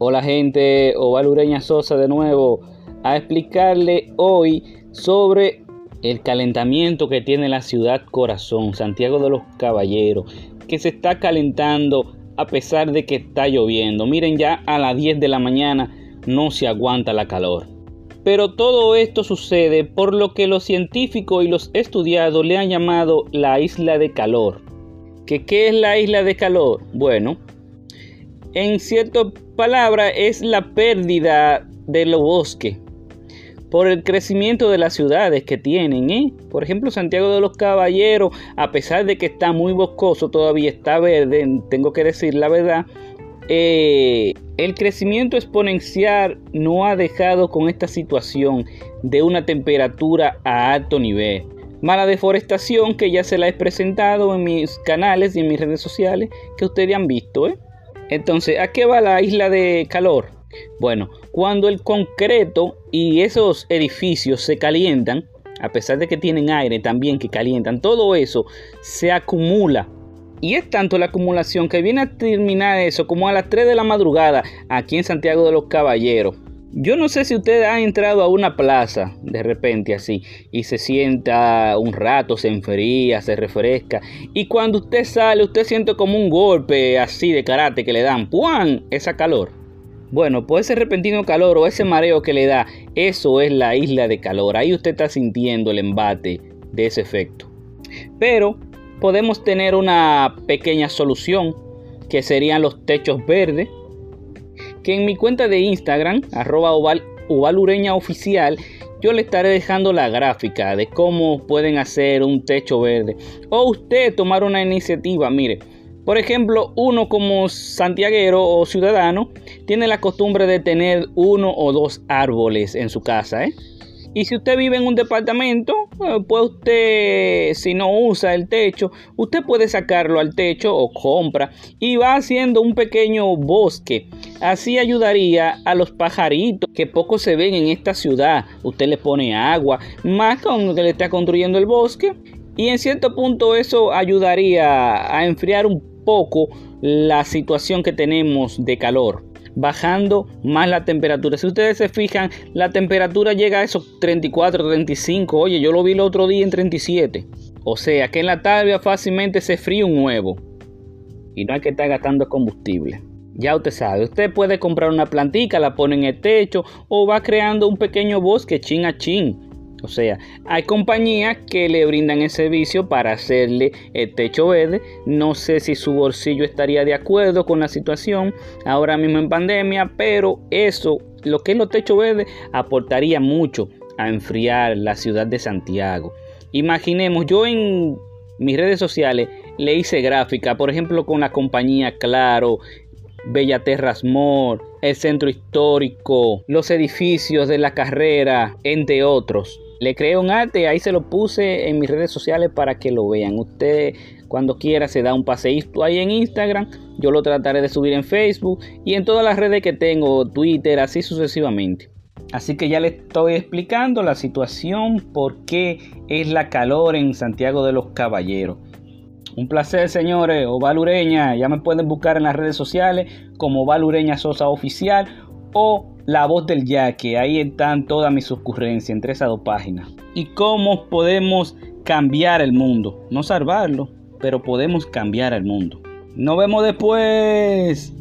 Hola gente, Oval Ureña Sosa de nuevo a explicarle hoy sobre el calentamiento que tiene la ciudad corazón, Santiago de los Caballeros, que se está calentando a pesar de que está lloviendo. Miren ya a las 10 de la mañana no se aguanta la calor. Pero todo esto sucede por lo que los científicos y los estudiados le han llamado la isla de calor. ¿Que ¿Qué es la isla de calor? Bueno, en cierta palabra es la pérdida de los bosques por el crecimiento de las ciudades que tienen. ¿eh? Por ejemplo, Santiago de los Caballeros, a pesar de que está muy boscoso, todavía está verde, tengo que decir la verdad. Eh, el crecimiento exponencial no ha dejado con esta situación de una temperatura a alto nivel. Mala deforestación que ya se la he presentado en mis canales y en mis redes sociales que ustedes han visto. ¿eh? Entonces, ¿a qué va la isla de calor? Bueno, cuando el concreto y esos edificios se calientan, a pesar de que tienen aire también que calientan, todo eso se acumula. Y es tanto la acumulación que viene a terminar eso como a las 3 de la madrugada aquí en Santiago de los Caballeros. Yo no sé si usted ha entrado a una plaza de repente así y se sienta un rato, se enfría, se refresca y cuando usted sale usted siente como un golpe así de karate que le dan, ¡puan! Esa calor. Bueno, pues ese repentino calor o ese mareo que le da, eso es la isla de calor. Ahí usted está sintiendo el embate de ese efecto. Pero podemos tener una pequeña solución que serían los techos verdes que en mi cuenta de Instagram, arroba oval, oficial, yo le estaré dejando la gráfica de cómo pueden hacer un techo verde. O usted tomar una iniciativa, mire. Por ejemplo, uno como santiaguero o ciudadano tiene la costumbre de tener uno o dos árboles en su casa, ¿eh? Y si usted vive en un departamento, eh, pues usted, si no usa el techo, usted puede sacarlo al techo o compra y va haciendo un pequeño bosque. Así ayudaría a los pajaritos que poco se ven en esta ciudad. Usted le pone agua, más que le está construyendo el bosque. Y en cierto punto eso ayudaría a enfriar un poco la situación que tenemos de calor bajando más la temperatura. Si ustedes se fijan, la temperatura llega a esos 34, 35. Oye, yo lo vi el otro día en 37. O sea que en la tarde fácilmente se fríe un huevo. Y no hay que estar gastando combustible. Ya usted sabe, usted puede comprar una plantica, la pone en el techo o va creando un pequeño bosque chin a chin o sea, hay compañías que le brindan el servicio para hacerle el techo verde. No sé si su bolsillo estaría de acuerdo con la situación ahora mismo en pandemia, pero eso, lo que es los techos verdes, aportaría mucho a enfriar la ciudad de Santiago. Imaginemos, yo en mis redes sociales le hice gráfica, por ejemplo, con la compañía Claro, Bellaterras Mall, el centro histórico, los edificios de la carrera, entre otros. Le creo un arte, ahí se lo puse en mis redes sociales para que lo vean. Usted cuando quiera se da un paseíto ahí en Instagram. Yo lo trataré de subir en Facebook y en todas las redes que tengo, Twitter, así sucesivamente. Así que ya le estoy explicando la situación, por qué es la calor en Santiago de los Caballeros. Un placer, señores. Oval Ureña. Ya me pueden buscar en las redes sociales como Oval Ureña Sosa Oficial o La Voz del Yaque. Ahí están todas mis ocurrencias entre esas dos páginas. Y cómo podemos cambiar el mundo. No salvarlo, pero podemos cambiar el mundo. Nos vemos después.